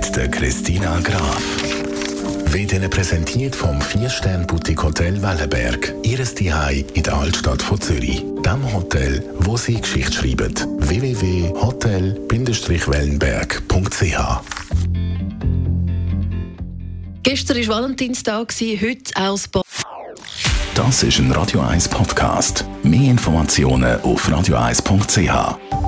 mit der Christina Graf. Wird Ihnen präsentiert vom 4-Stern-Boutique Hotel Wellenberg. Ihres Zuhause in der Altstadt von Zürich. Dem Hotel, wo Sie Geschichte schreiben. www.hotel-wellenberg.ch Gestern war Valentinstag, heute ba Das ist ein Radio 1 Podcast. Mehr Informationen auf radio1.ch.